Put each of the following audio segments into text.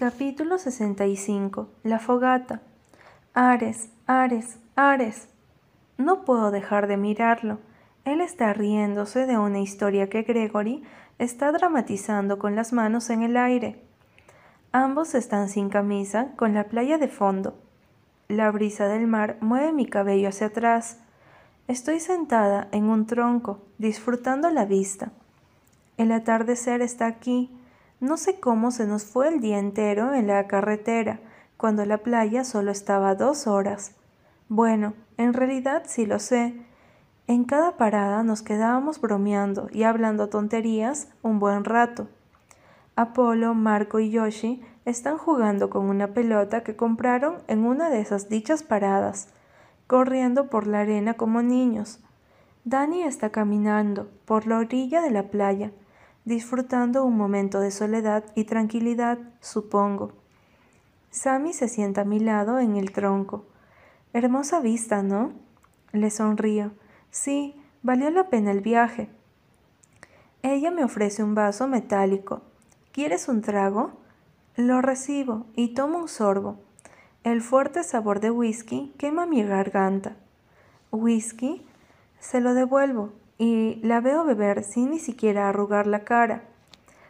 Capítulo 65. La fogata. Ares, Ares, Ares. No puedo dejar de mirarlo. Él está riéndose de una historia que Gregory está dramatizando con las manos en el aire. Ambos están sin camisa, con la playa de fondo. La brisa del mar mueve mi cabello hacia atrás. Estoy sentada en un tronco, disfrutando la vista. El atardecer está aquí. No sé cómo se nos fue el día entero en la carretera, cuando la playa solo estaba dos horas. Bueno, en realidad sí lo sé. En cada parada nos quedábamos bromeando y hablando tonterías un buen rato. Apolo, Marco y Yoshi están jugando con una pelota que compraron en una de esas dichas paradas, corriendo por la arena como niños. Dani está caminando por la orilla de la playa, disfrutando un momento de soledad y tranquilidad, supongo. Sammy se sienta a mi lado en el tronco. Hermosa vista, ¿no? Le sonrío. Sí, valió la pena el viaje. Ella me ofrece un vaso metálico. ¿Quieres un trago? Lo recibo y tomo un sorbo. El fuerte sabor de whisky quema mi garganta. ¿Whisky? Se lo devuelvo y la veo beber sin ni siquiera arrugar la cara.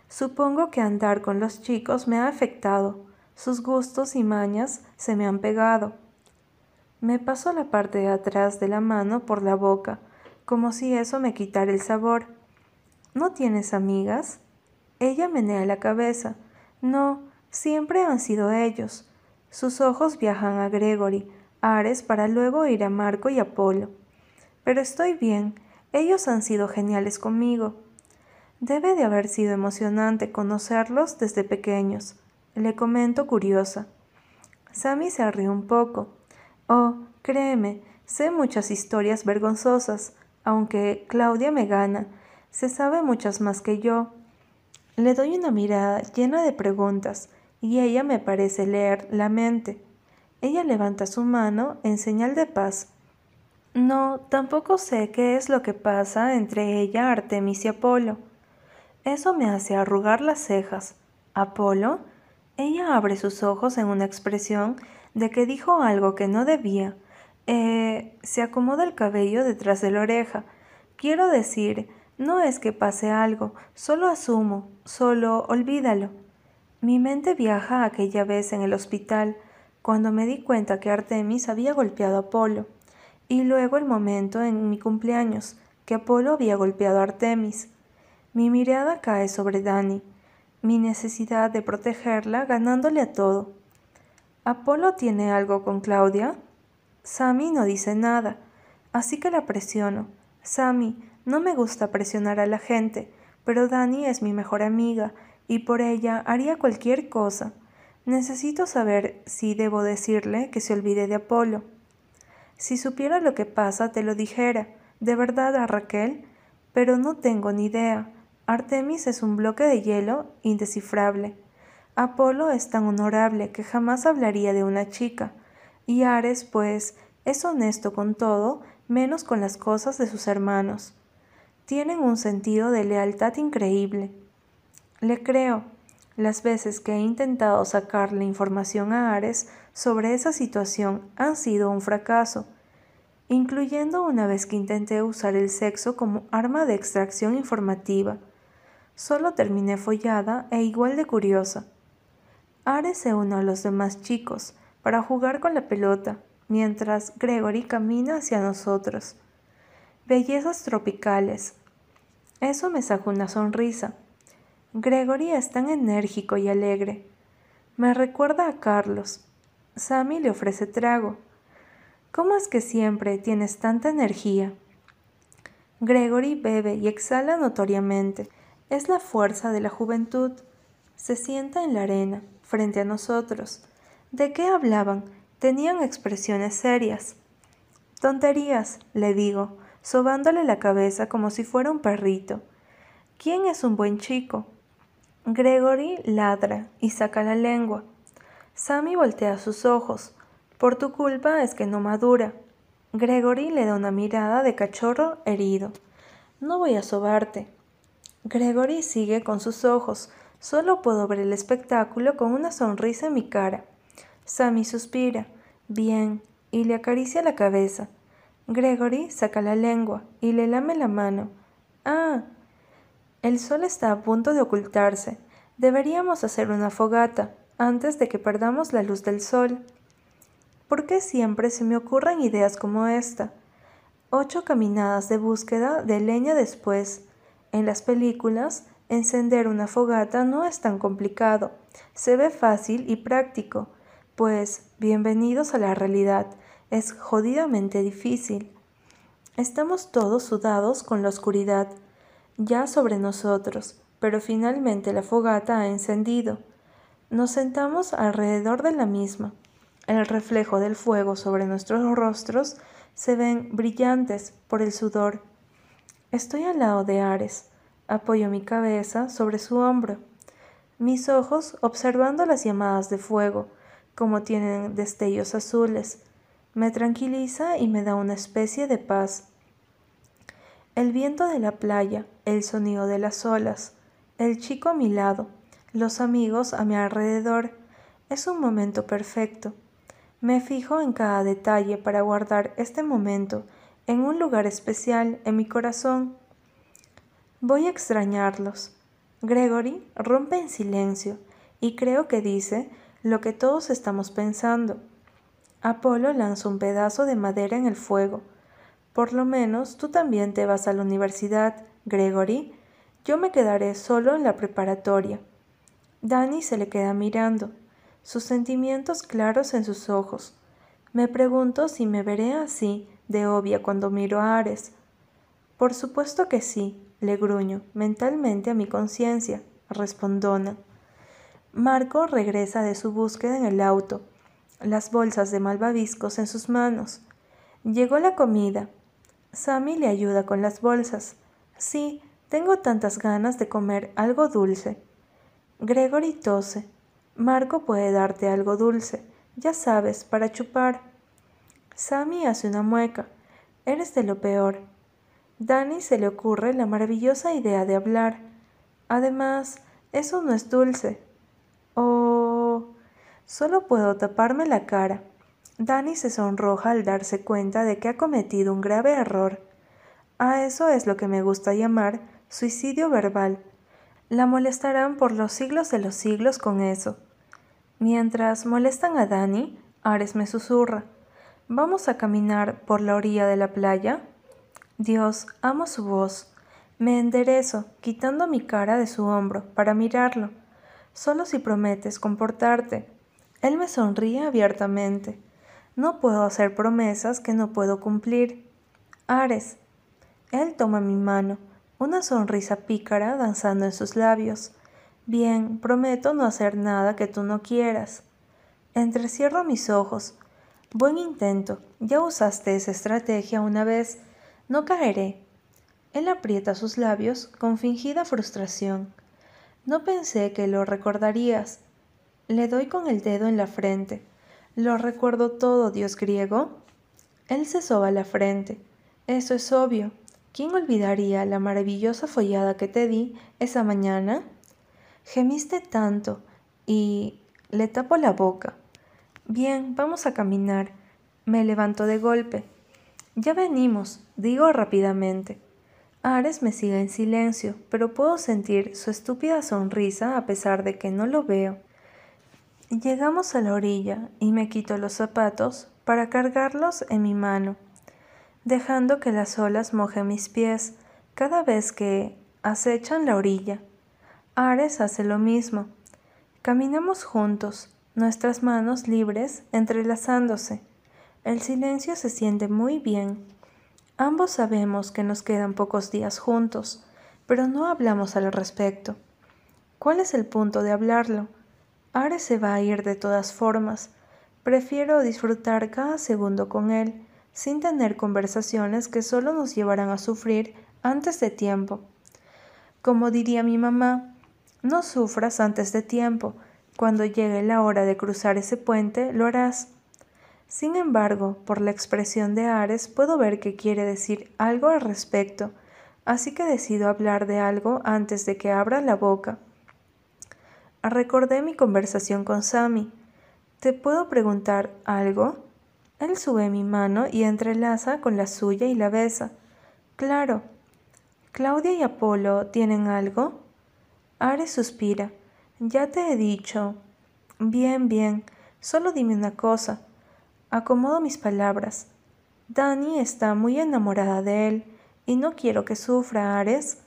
Supongo que andar con los chicos me ha afectado. Sus gustos y mañas se me han pegado. Me paso la parte de atrás de la mano por la boca, como si eso me quitara el sabor. ¿No tienes amigas? Ella menea la cabeza. No, siempre han sido ellos. Sus ojos viajan a Gregory, Ares para luego ir a Marco y Apolo. Pero estoy bien, ellos han sido geniales conmigo. Debe de haber sido emocionante conocerlos desde pequeños. Le comento curiosa. Sammy se ríe un poco. Oh, créeme, sé muchas historias vergonzosas, aunque Claudia me gana. Se sabe muchas más que yo. Le doy una mirada llena de preguntas y ella me parece leer la mente. Ella levanta su mano en señal de paz no, tampoco sé qué es lo que pasa entre ella, Artemis y Apolo. Eso me hace arrugar las cejas. ¿Apolo? Ella abre sus ojos en una expresión de que dijo algo que no debía. Eh, se acomoda el cabello detrás de la oreja. Quiero decir, no es que pase algo, solo asumo, solo olvídalo. Mi mente viaja aquella vez en el hospital, cuando me di cuenta que Artemis había golpeado a Apolo. Y luego el momento en mi cumpleaños, que Apolo había golpeado a Artemis. Mi mirada cae sobre Dani, mi necesidad de protegerla ganándole a todo. ¿Apolo tiene algo con Claudia? Sammy no dice nada, así que la presiono. Sammy, no me gusta presionar a la gente, pero Dani es mi mejor amiga y por ella haría cualquier cosa. Necesito saber si debo decirle que se olvide de Apolo. Si supiera lo que pasa, te lo dijera, de verdad a Raquel, pero no tengo ni idea. Artemis es un bloque de hielo indescifrable. Apolo es tan honorable que jamás hablaría de una chica. Y Ares, pues, es honesto con todo, menos con las cosas de sus hermanos. Tienen un sentido de lealtad increíble. Le creo. Las veces que he intentado sacarle información a Ares sobre esa situación han sido un fracaso, incluyendo una vez que intenté usar el sexo como arma de extracción informativa. Solo terminé follada e igual de curiosa. Ares se une a los demás chicos para jugar con la pelota, mientras Gregory camina hacia nosotros. Bellezas tropicales. Eso me sacó una sonrisa. Gregory es tan enérgico y alegre. Me recuerda a Carlos, Sammy le ofrece trago. ¿Cómo es que siempre tienes tanta energía? Gregory bebe y exhala notoriamente. Es la fuerza de la juventud. Se sienta en la arena, frente a nosotros. ¿De qué hablaban? Tenían expresiones serias. Tonterías, le digo, sobándole la cabeza como si fuera un perrito. ¿Quién es un buen chico? Gregory ladra y saca la lengua. Sammy voltea sus ojos. Por tu culpa es que no madura. Gregory le da una mirada de cachorro herido. No voy a sobarte. Gregory sigue con sus ojos, Solo puedo ver el espectáculo con una sonrisa en mi cara. Sammy suspira. Bien, y le acaricia la cabeza. Gregory saca la lengua y le lame la mano. Ah, el sol está a punto de ocultarse. Deberíamos hacer una fogata antes de que perdamos la luz del sol. ¿Por qué siempre se me ocurren ideas como esta? Ocho caminadas de búsqueda de leña después. En las películas, encender una fogata no es tan complicado. Se ve fácil y práctico. Pues, bienvenidos a la realidad. Es jodidamente difícil. Estamos todos sudados con la oscuridad ya sobre nosotros, pero finalmente la fogata ha encendido. Nos sentamos alrededor de la misma. El reflejo del fuego sobre nuestros rostros se ven brillantes por el sudor. Estoy al lado de Ares. Apoyo mi cabeza sobre su hombro. Mis ojos observando las llamadas de fuego, como tienen destellos azules, me tranquiliza y me da una especie de paz. El viento de la playa, el sonido de las olas, el chico a mi lado, los amigos a mi alrededor, es un momento perfecto. Me fijo en cada detalle para guardar este momento en un lugar especial en mi corazón. Voy a extrañarlos. Gregory rompe en silencio y creo que dice lo que todos estamos pensando. Apolo lanza un pedazo de madera en el fuego. Por lo menos tú también te vas a la universidad, Gregory. Yo me quedaré solo en la preparatoria. Danny se le queda mirando, sus sentimientos claros en sus ojos. Me pregunto si me veré así de obvia cuando miro a Ares. Por supuesto que sí, le gruño mentalmente a mi conciencia, respondona. Marco regresa de su búsqueda en el auto las bolsas de malvaviscos en sus manos. Llegó la comida. Sammy le ayuda con las bolsas. Sí, tengo tantas ganas de comer algo dulce. Gregory tose. Marco puede darte algo dulce, ya sabes, para chupar. Sammy hace una mueca. Eres de lo peor. Danny se le ocurre la maravillosa idea de hablar. Además, eso no es dulce. Solo puedo taparme la cara. Dani se sonroja al darse cuenta de que ha cometido un grave error. A eso es lo que me gusta llamar suicidio verbal. La molestarán por los siglos de los siglos con eso. Mientras molestan a Dani, Ares me susurra. ¿Vamos a caminar por la orilla de la playa? Dios, amo su voz. Me enderezo, quitando mi cara de su hombro, para mirarlo. Solo si prometes comportarte, él me sonríe abiertamente. No puedo hacer promesas que no puedo cumplir. Ares. Él toma mi mano, una sonrisa pícara danzando en sus labios. Bien, prometo no hacer nada que tú no quieras. Entrecierro mis ojos. Buen intento. Ya usaste esa estrategia una vez. No caeré. Él aprieta sus labios con fingida frustración. No pensé que lo recordarías. Le doy con el dedo en la frente. Lo recuerdo todo, dios griego. Él se soba la frente. Eso es obvio. ¿Quién olvidaría la maravillosa follada que te di esa mañana? Gemiste tanto y le tapo la boca. Bien, vamos a caminar. Me levanto de golpe. Ya venimos, digo rápidamente. Ares me sigue en silencio, pero puedo sentir su estúpida sonrisa a pesar de que no lo veo. Llegamos a la orilla y me quito los zapatos para cargarlos en mi mano, dejando que las olas mojen mis pies cada vez que acechan la orilla. Ares hace lo mismo. Caminamos juntos, nuestras manos libres entrelazándose. El silencio se siente muy bien. Ambos sabemos que nos quedan pocos días juntos, pero no hablamos al respecto. ¿Cuál es el punto de hablarlo? Ares se va a ir de todas formas. Prefiero disfrutar cada segundo con él, sin tener conversaciones que solo nos llevarán a sufrir antes de tiempo. Como diría mi mamá, no sufras antes de tiempo. Cuando llegue la hora de cruzar ese puente, lo harás. Sin embargo, por la expresión de Ares puedo ver que quiere decir algo al respecto, así que decido hablar de algo antes de que abra la boca. Recordé mi conversación con Sammy. ¿Te puedo preguntar algo? Él sube mi mano y entrelaza con la suya y la besa. Claro. ¿Claudia y Apolo tienen algo? Ares suspira. Ya te he dicho. Bien, bien. Solo dime una cosa. Acomodo mis palabras. Dani está muy enamorada de él y no quiero que sufra, Ares.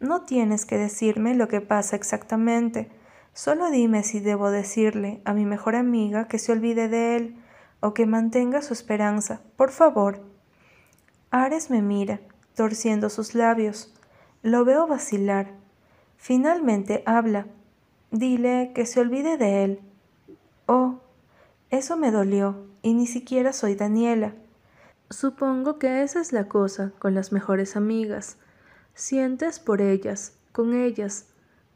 No tienes que decirme lo que pasa exactamente. Solo dime si debo decirle a mi mejor amiga que se olvide de él o que mantenga su esperanza. Por favor. Ares me mira, torciendo sus labios. Lo veo vacilar. Finalmente habla. Dile que se olvide de él. Oh, eso me dolió, y ni siquiera soy Daniela. Supongo que esa es la cosa con las mejores amigas. Sientes por ellas, con ellas,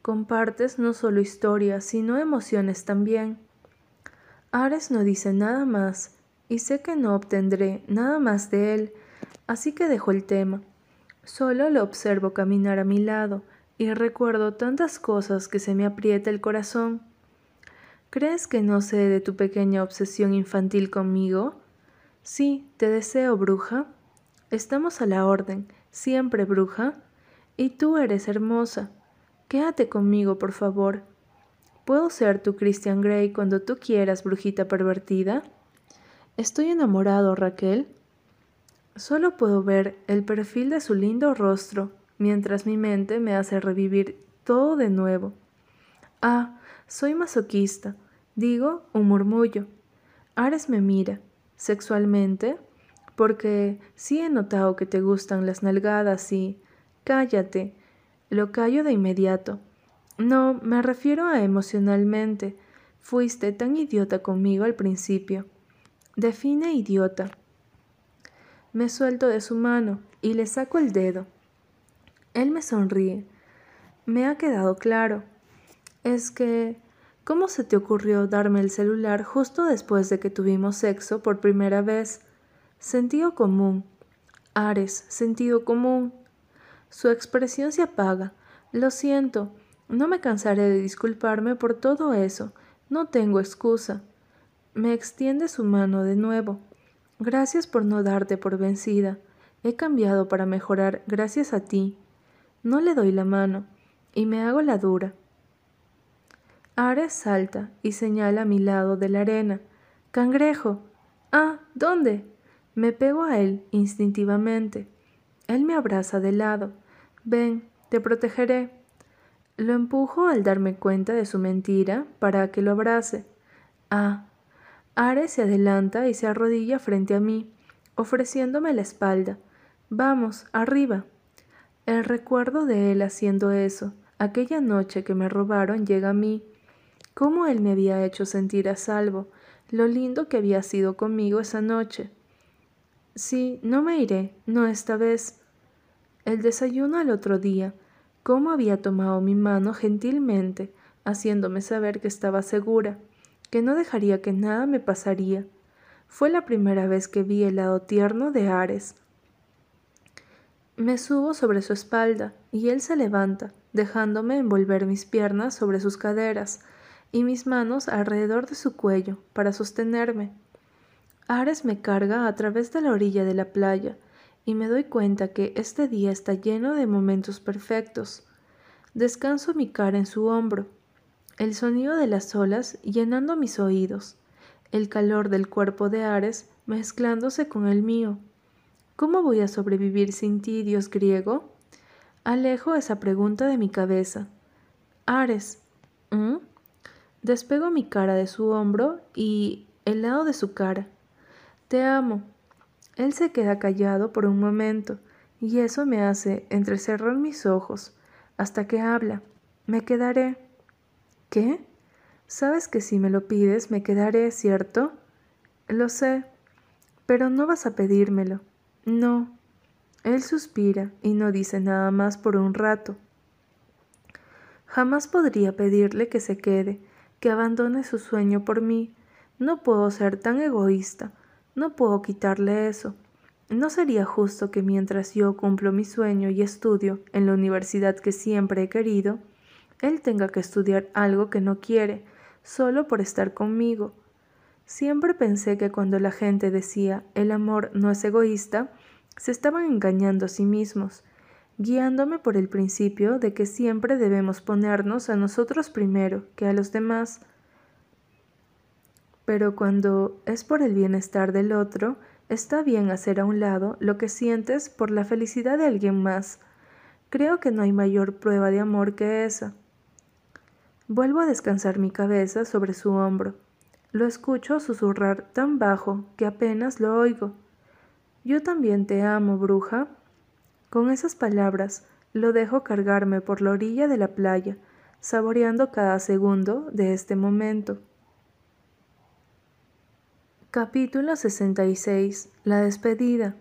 compartes no solo historias, sino emociones también. Ares no dice nada más, y sé que no obtendré nada más de él, así que dejo el tema. Solo lo observo caminar a mi lado, y recuerdo tantas cosas que se me aprieta el corazón. ¿Crees que no sé de tu pequeña obsesión infantil conmigo? Sí, te deseo, bruja. Estamos a la orden, siempre, bruja. Y tú eres hermosa. Quédate conmigo, por favor. ¿Puedo ser tu Christian Grey cuando tú quieras, brujita pervertida? Estoy enamorado, Raquel. Solo puedo ver el perfil de su lindo rostro, mientras mi mente me hace revivir todo de nuevo. Ah, soy masoquista. Digo, un murmullo. Ares me mira. ¿Sexualmente? Porque sí he notado que te gustan las nalgadas y... Cállate. Lo callo de inmediato. No, me refiero a emocionalmente. Fuiste tan idiota conmigo al principio. Define idiota. Me suelto de su mano y le saco el dedo. Él me sonríe. Me ha quedado claro. Es que... ¿Cómo se te ocurrió darme el celular justo después de que tuvimos sexo por primera vez? Sentido común. Ares, sentido común. Su expresión se apaga. Lo siento. No me cansaré de disculparme por todo eso. No tengo excusa. Me extiende su mano de nuevo. Gracias por no darte por vencida. He cambiado para mejorar gracias a ti. No le doy la mano y me hago la dura. Ares salta y señala a mi lado de la arena. Cangrejo. Ah, ¿dónde? Me pego a él instintivamente. Él me abraza de lado. Ven, te protegeré. Lo empujo al darme cuenta de su mentira para que lo abrace. Ah. Ares se adelanta y se arrodilla frente a mí, ofreciéndome la espalda. Vamos, arriba. El recuerdo de él haciendo eso, aquella noche que me robaron, llega a mí. Cómo él me había hecho sentir a salvo, lo lindo que había sido conmigo esa noche. Sí, no me iré, no esta vez. El desayuno al otro día, cómo había tomado mi mano gentilmente, haciéndome saber que estaba segura, que no dejaría que nada me pasaría. Fue la primera vez que vi el lado tierno de Ares. Me subo sobre su espalda y él se levanta, dejándome envolver mis piernas sobre sus caderas y mis manos alrededor de su cuello para sostenerme. Ares me carga a través de la orilla de la playa y me doy cuenta que este día está lleno de momentos perfectos. Descanso mi cara en su hombro, el sonido de las olas llenando mis oídos, el calor del cuerpo de Ares mezclándose con el mío. ¿Cómo voy a sobrevivir sin ti, Dios griego? Alejo esa pregunta de mi cabeza. Ares, Despego mi cara de su hombro y el lado de su cara. Te amo. Él se queda callado por un momento, y eso me hace entrecerrar mis ojos, hasta que habla. Me quedaré. ¿Qué? Sabes que si me lo pides me quedaré, ¿cierto? Lo sé, pero no vas a pedírmelo. No. Él suspira y no dice nada más por un rato. Jamás podría pedirle que se quede, que abandone su sueño por mí. No puedo ser tan egoísta. No puedo quitarle eso. No sería justo que mientras yo cumplo mi sueño y estudio en la universidad que siempre he querido, él tenga que estudiar algo que no quiere, solo por estar conmigo. Siempre pensé que cuando la gente decía el amor no es egoísta, se estaban engañando a sí mismos, guiándome por el principio de que siempre debemos ponernos a nosotros primero que a los demás. Pero cuando es por el bienestar del otro, está bien hacer a un lado lo que sientes por la felicidad de alguien más. Creo que no hay mayor prueba de amor que esa. Vuelvo a descansar mi cabeza sobre su hombro. Lo escucho susurrar tan bajo que apenas lo oigo. Yo también te amo, bruja. Con esas palabras lo dejo cargarme por la orilla de la playa, saboreando cada segundo de este momento. Capítulo 66. La despedida.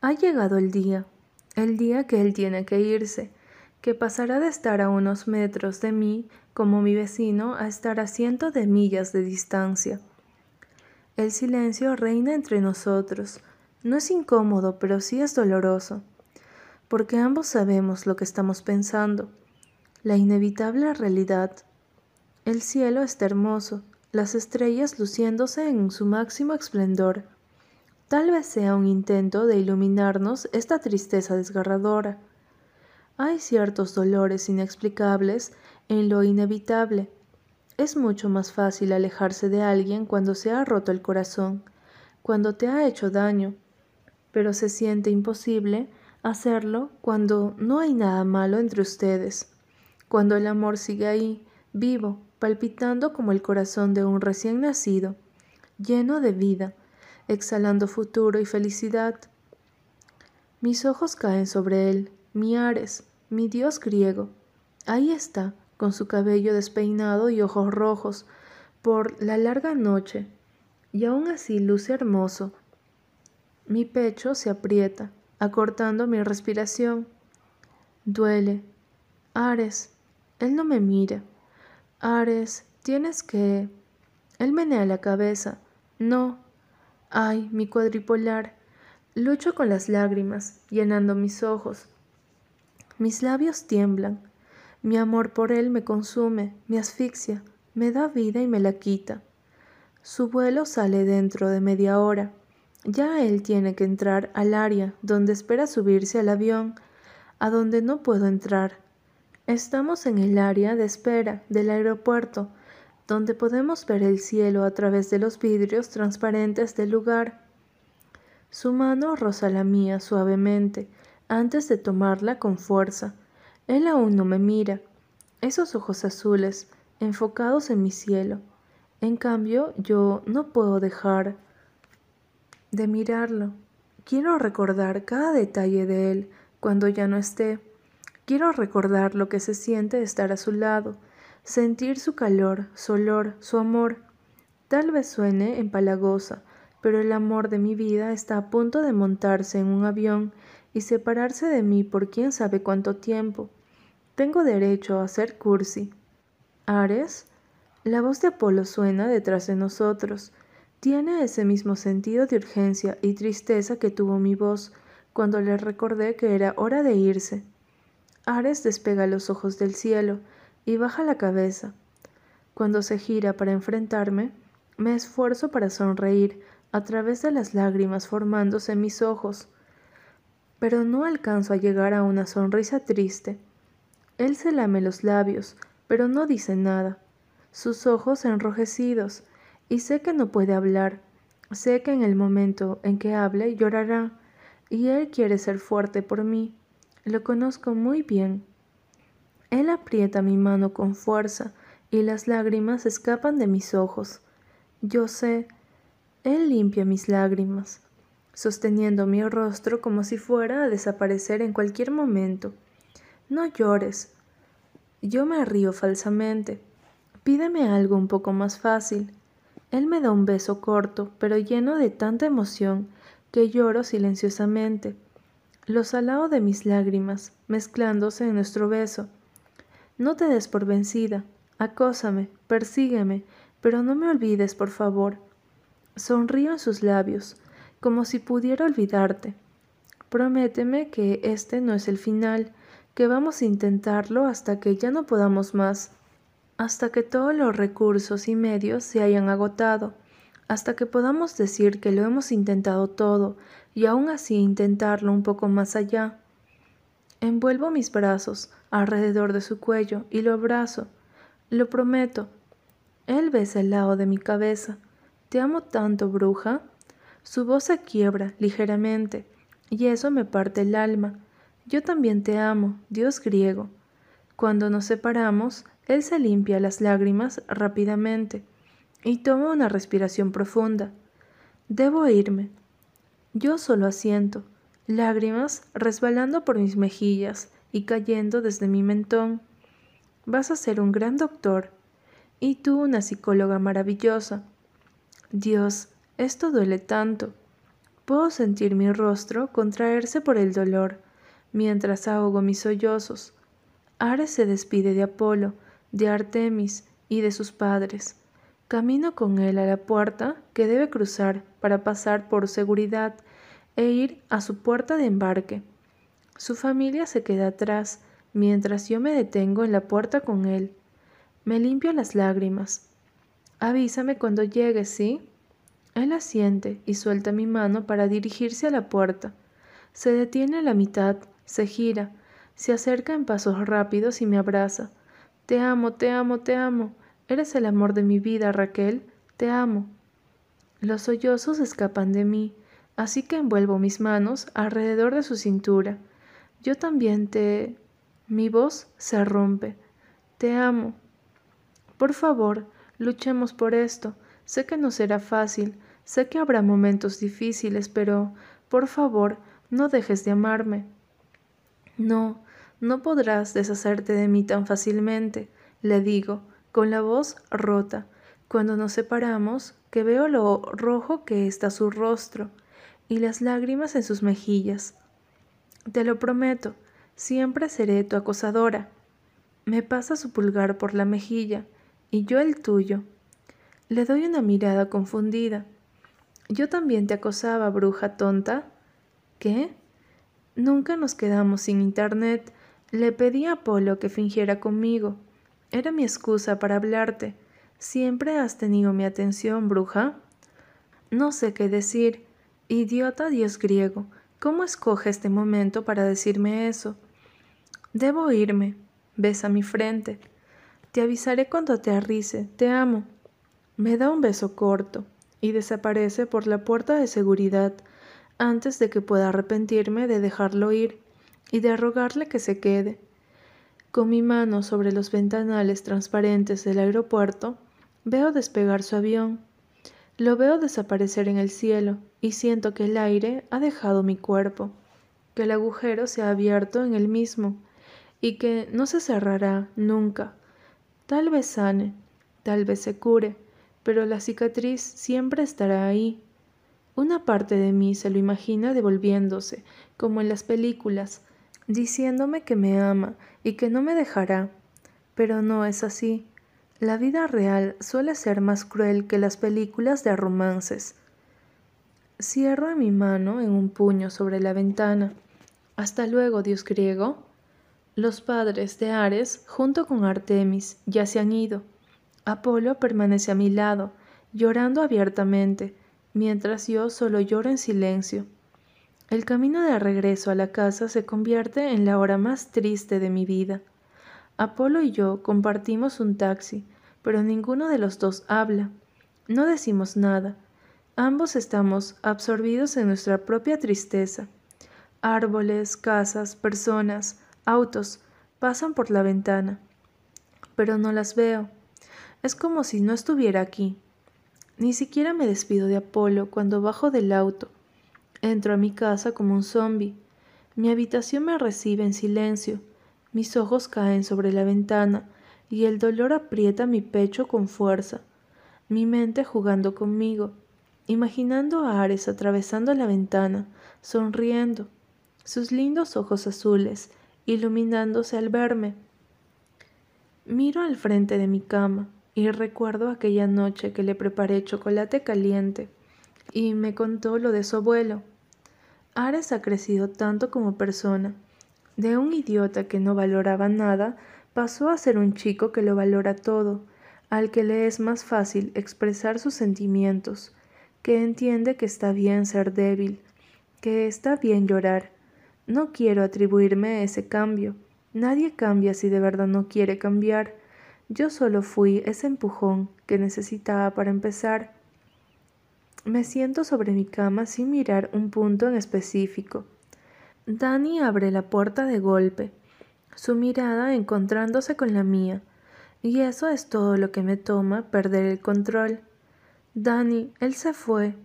Ha llegado el día, el día que él tiene que irse, que pasará de estar a unos metros de mí como mi vecino a estar a cientos de millas de distancia. El silencio reina entre nosotros. No es incómodo, pero sí es doloroso, porque ambos sabemos lo que estamos pensando, la inevitable realidad. El cielo está hermoso, las estrellas luciéndose en su máximo esplendor. Tal vez sea un intento de iluminarnos esta tristeza desgarradora. Hay ciertos dolores inexplicables en lo inevitable. Es mucho más fácil alejarse de alguien cuando se ha roto el corazón, cuando te ha hecho daño, pero se siente imposible hacerlo cuando no hay nada malo entre ustedes, cuando el amor sigue ahí, vivo, palpitando como el corazón de un recién nacido, lleno de vida, exhalando futuro y felicidad. Mis ojos caen sobre él, mi Ares, mi dios griego. Ahí está, con su cabello despeinado y ojos rojos, por la larga noche, y aún así luce hermoso. Mi pecho se aprieta, acortando mi respiración. Duele. Ares, él no me mira. Ares, tienes que... Él menea la cabeza. No. Ay, mi cuadripolar. Lucho con las lágrimas, llenando mis ojos. Mis labios tiemblan. Mi amor por él me consume, me asfixia, me da vida y me la quita. Su vuelo sale dentro de media hora. Ya él tiene que entrar al área donde espera subirse al avión, a donde no puedo entrar. Estamos en el área de espera del aeropuerto, donde podemos ver el cielo a través de los vidrios transparentes del lugar. Su mano roza la mía suavemente, antes de tomarla con fuerza. Él aún no me mira. Esos ojos azules, enfocados en mi cielo. En cambio, yo no puedo dejar de mirarlo. Quiero recordar cada detalle de él cuando ya no esté. Quiero recordar lo que se siente estar a su lado, sentir su calor, su olor, su amor. Tal vez suene empalagosa, pero el amor de mi vida está a punto de montarse en un avión y separarse de mí por quién sabe cuánto tiempo. Tengo derecho a ser cursi. Ares, la voz de Apolo suena detrás de nosotros. Tiene ese mismo sentido de urgencia y tristeza que tuvo mi voz cuando le recordé que era hora de irse. Ares despega los ojos del cielo y baja la cabeza. Cuando se gira para enfrentarme, me esfuerzo para sonreír a través de las lágrimas formándose en mis ojos pero no alcanzo a llegar a una sonrisa triste. Él se lame los labios, pero no dice nada. Sus ojos enrojecidos, y sé que no puede hablar. Sé que en el momento en que hable llorará, y él quiere ser fuerte por mí. Lo conozco muy bien. Él aprieta mi mano con fuerza, y las lágrimas escapan de mis ojos. Yo sé, él limpia mis lágrimas sosteniendo mi rostro como si fuera a desaparecer en cualquier momento. No llores. Yo me río falsamente. Pídeme algo un poco más fácil. Él me da un beso corto, pero lleno de tanta emoción, que lloro silenciosamente. Lo salado de mis lágrimas, mezclándose en nuestro beso. No te des por vencida. Acósame, persígueme, pero no me olvides, por favor. Sonrío en sus labios, como si pudiera olvidarte. Prométeme que este no es el final, que vamos a intentarlo hasta que ya no podamos más, hasta que todos los recursos y medios se hayan agotado, hasta que podamos decir que lo hemos intentado todo y aún así intentarlo un poco más allá. Envuelvo mis brazos alrededor de su cuello y lo abrazo. Lo prometo. Él besa el lado de mi cabeza. Te amo tanto, bruja. Su voz se quiebra ligeramente, y eso me parte el alma. Yo también te amo, Dios griego. Cuando nos separamos, él se limpia las lágrimas rápidamente y toma una respiración profunda. Debo irme. Yo solo asiento, lágrimas resbalando por mis mejillas y cayendo desde mi mentón. Vas a ser un gran doctor y tú una psicóloga maravillosa. Dios, esto duele tanto. Puedo sentir mi rostro contraerse por el dolor mientras ahogo mis sollozos. Ares se despide de Apolo, de Artemis y de sus padres. Camino con él a la puerta que debe cruzar para pasar por seguridad e ir a su puerta de embarque. Su familia se queda atrás mientras yo me detengo en la puerta con él. Me limpio las lágrimas. Avísame cuando llegue, ¿sí? Él asiente y suelta mi mano para dirigirse a la puerta. Se detiene a la mitad se gira, se acerca en pasos rápidos y me abraza. Te amo, te amo, te amo. Eres el amor de mi vida, Raquel. Te amo. Los sollozos escapan de mí, así que envuelvo mis manos alrededor de su cintura. Yo también te... Mi voz se rompe. Te amo. Por favor, luchemos por esto. Sé que no será fácil, sé que habrá momentos difíciles, pero, por favor, no dejes de amarme. No, no podrás deshacerte de mí tan fácilmente, le digo, con la voz rota, cuando nos separamos, que veo lo rojo que está su rostro y las lágrimas en sus mejillas. Te lo prometo, siempre seré tu acosadora. Me pasa su pulgar por la mejilla y yo el tuyo. Le doy una mirada confundida. Yo también te acosaba, bruja tonta. ¿Qué? Nunca nos quedamos sin internet. Le pedí a Apolo que fingiera conmigo. Era mi excusa para hablarte. ¿Siempre has tenido mi atención, bruja? No sé qué decir. Idiota dios griego, ¿cómo escoge este momento para decirme eso? Debo irme. Besa mi frente. Te avisaré cuando aterrice. Te amo. Me da un beso corto y desaparece por la puerta de seguridad antes de que pueda arrepentirme de dejarlo ir y de rogarle que se quede. Con mi mano sobre los ventanales transparentes del aeropuerto, veo despegar su avión. Lo veo desaparecer en el cielo y siento que el aire ha dejado mi cuerpo, que el agujero se ha abierto en el mismo y que no se cerrará nunca. Tal vez sane, tal vez se cure, pero la cicatriz siempre estará ahí una parte de mí se lo imagina devolviéndose, como en las películas, diciéndome que me ama y que no me dejará. Pero no es así. La vida real suele ser más cruel que las películas de romances. Cierro mi mano en un puño sobre la ventana. Hasta luego, dios griego. Los padres de Ares, junto con Artemis, ya se han ido. Apolo permanece a mi lado, llorando abiertamente, mientras yo solo lloro en silencio. El camino de regreso a la casa se convierte en la hora más triste de mi vida. Apolo y yo compartimos un taxi, pero ninguno de los dos habla. No decimos nada. Ambos estamos absorbidos en nuestra propia tristeza. Árboles, casas, personas, autos pasan por la ventana, pero no las veo. Es como si no estuviera aquí. Ni siquiera me despido de Apolo cuando bajo del auto. Entro a mi casa como un zombi. Mi habitación me recibe en silencio. Mis ojos caen sobre la ventana y el dolor aprieta mi pecho con fuerza. Mi mente jugando conmigo, imaginando a Ares atravesando la ventana, sonriendo, sus lindos ojos azules iluminándose al verme. Miro al frente de mi cama y recuerdo aquella noche que le preparé chocolate caliente y me contó lo de su abuelo. Ares ha crecido tanto como persona. De un idiota que no valoraba nada, pasó a ser un chico que lo valora todo, al que le es más fácil expresar sus sentimientos, que entiende que está bien ser débil, que está bien llorar. No quiero atribuirme ese cambio. Nadie cambia si de verdad no quiere cambiar. Yo solo fui ese empujón que necesitaba para empezar. Me siento sobre mi cama sin mirar un punto en específico. Dani abre la puerta de golpe, su mirada encontrándose con la mía, y eso es todo lo que me toma perder el control. Dani, él se fue.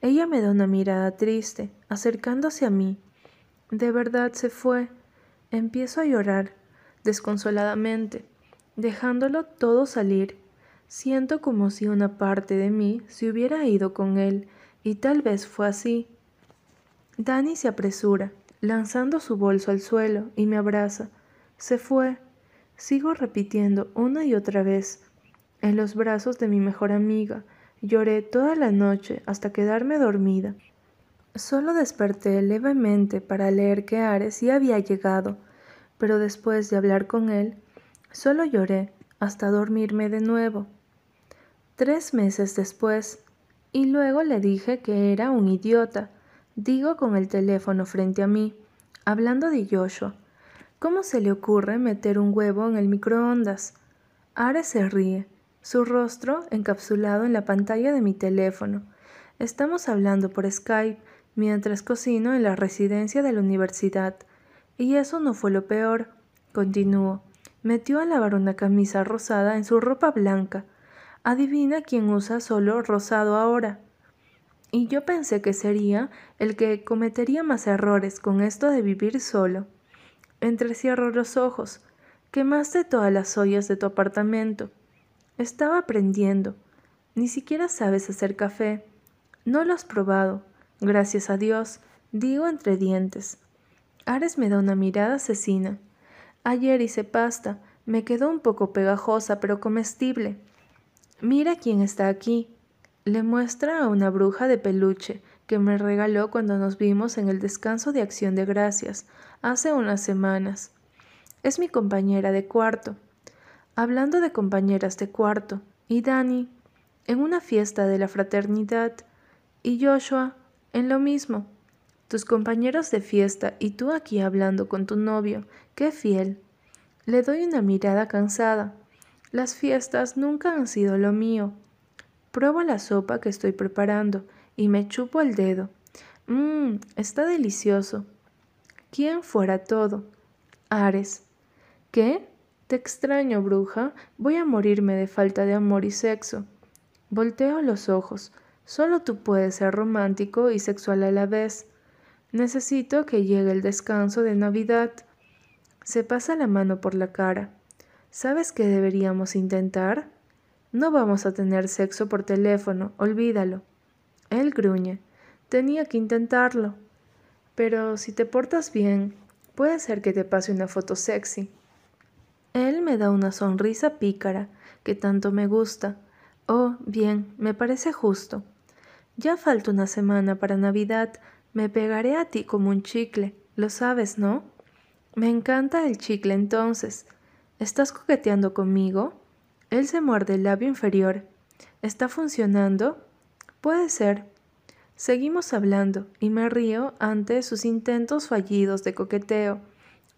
Ella me da una mirada triste, acercándose a mí. De verdad se fue. Empiezo a llorar, desconsoladamente, dejándolo todo salir. Siento como si una parte de mí se hubiera ido con él, y tal vez fue así. Dani se apresura, lanzando su bolso al suelo, y me abraza. Se fue. Sigo repitiendo una y otra vez, en los brazos de mi mejor amiga. Lloré toda la noche hasta quedarme dormida. Solo desperté levemente para leer que Ares ya había llegado, pero después de hablar con él, solo lloré hasta dormirme de nuevo. Tres meses después, y luego le dije que era un idiota, digo con el teléfono frente a mí, hablando de Joshua. ¿Cómo se le ocurre meter un huevo en el microondas? Ares se ríe, su rostro encapsulado en la pantalla de mi teléfono. Estamos hablando por Skype mientras cocino en la residencia de la universidad. Y eso no fue lo peor, continuó. Metió a lavar una camisa rosada en su ropa blanca. Adivina quién usa solo rosado ahora. Y yo pensé que sería el que cometería más errores con esto de vivir solo. Entrecierro los ojos. Quemaste todas las ollas de tu apartamento. Estaba aprendiendo. Ni siquiera sabes hacer café. No lo has probado. Gracias a Dios, digo entre dientes. Ares me da una mirada asesina. Ayer hice pasta. Me quedó un poco pegajosa, pero comestible. Mira quién está aquí. Le muestra a una bruja de peluche que me regaló cuando nos vimos en el descanso de acción de gracias, hace unas semanas. Es mi compañera de cuarto. Hablando de compañeras de cuarto, y Dani, en una fiesta de la fraternidad, y Joshua, en lo mismo. Tus compañeros de fiesta y tú aquí hablando con tu novio, qué fiel. Le doy una mirada cansada. Las fiestas nunca han sido lo mío. Pruebo la sopa que estoy preparando y me chupo el dedo. Mmm, está delicioso. ¿Quién fuera todo? Ares. ¿Qué? Te extraño, bruja. Voy a morirme de falta de amor y sexo. Volteo los ojos. Solo tú puedes ser romántico y sexual a la vez. Necesito que llegue el descanso de Navidad. Se pasa la mano por la cara. ¿Sabes qué deberíamos intentar? No vamos a tener sexo por teléfono, olvídalo. Él gruñe. Tenía que intentarlo. Pero si te portas bien, puede ser que te pase una foto sexy. Él me da una sonrisa pícara que tanto me gusta. Oh, bien, me parece justo. Ya falta una semana para Navidad. Me pegaré a ti como un chicle. Lo sabes, ¿no? Me encanta el chicle entonces. ¿Estás coqueteando conmigo? Él se muerde el labio inferior. ¿Está funcionando? Puede ser. Seguimos hablando y me río ante sus intentos fallidos de coqueteo.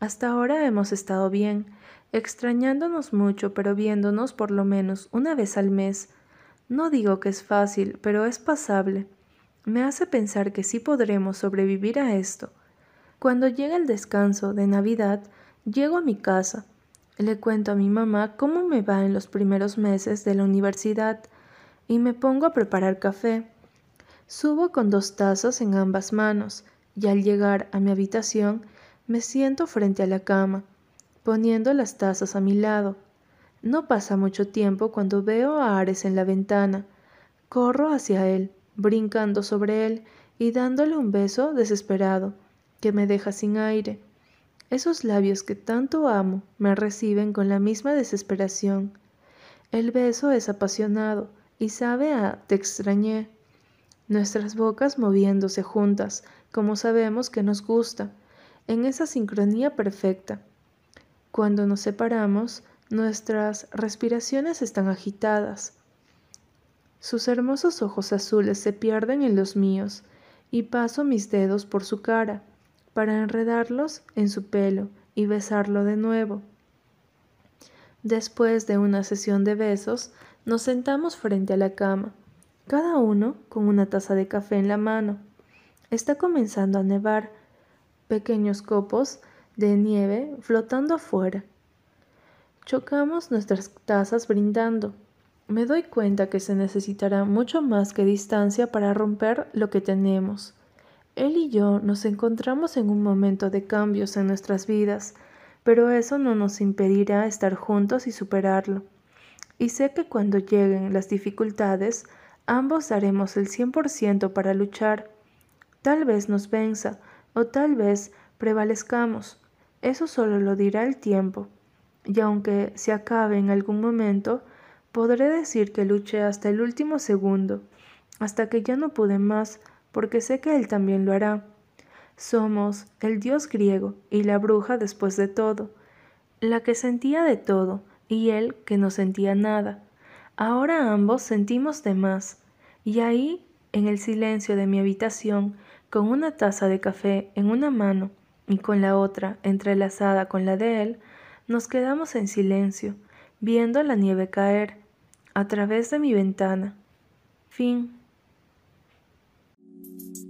Hasta ahora hemos estado bien extrañándonos mucho, pero viéndonos por lo menos una vez al mes. No digo que es fácil, pero es pasable. Me hace pensar que sí podremos sobrevivir a esto. Cuando llega el descanso de Navidad, llego a mi casa. Le cuento a mi mamá cómo me va en los primeros meses de la universidad y me pongo a preparar café. Subo con dos tazas en ambas manos y al llegar a mi habitación me siento frente a la cama poniendo las tazas a mi lado. No pasa mucho tiempo cuando veo a Ares en la ventana. Corro hacia él, brincando sobre él y dándole un beso desesperado, que me deja sin aire. Esos labios que tanto amo me reciben con la misma desesperación. El beso es apasionado y sabe a te extrañé. Nuestras bocas moviéndose juntas, como sabemos que nos gusta. en esa sincronía perfecta. Cuando nos separamos, nuestras respiraciones están agitadas. Sus hermosos ojos azules se pierden en los míos y paso mis dedos por su cara para enredarlos en su pelo y besarlo de nuevo. Después de una sesión de besos, nos sentamos frente a la cama, cada uno con una taza de café en la mano. Está comenzando a nevar, pequeños copos de nieve flotando afuera. Chocamos nuestras tazas brindando. Me doy cuenta que se necesitará mucho más que distancia para romper lo que tenemos. Él y yo nos encontramos en un momento de cambios en nuestras vidas, pero eso no nos impedirá estar juntos y superarlo. Y sé que cuando lleguen las dificultades, ambos daremos el 100% para luchar. Tal vez nos venza o tal vez prevalezcamos. Eso solo lo dirá el tiempo. Y aunque se acabe en algún momento, podré decir que luché hasta el último segundo, hasta que ya no pude más, porque sé que Él también lo hará. Somos el dios griego y la bruja después de todo, la que sentía de todo y Él que no sentía nada. Ahora ambos sentimos de más, y ahí, en el silencio de mi habitación, con una taza de café en una mano y con la otra entrelazada con la de él, nos quedamos en silencio, viendo la nieve caer a través de mi ventana. Fin. Thank you.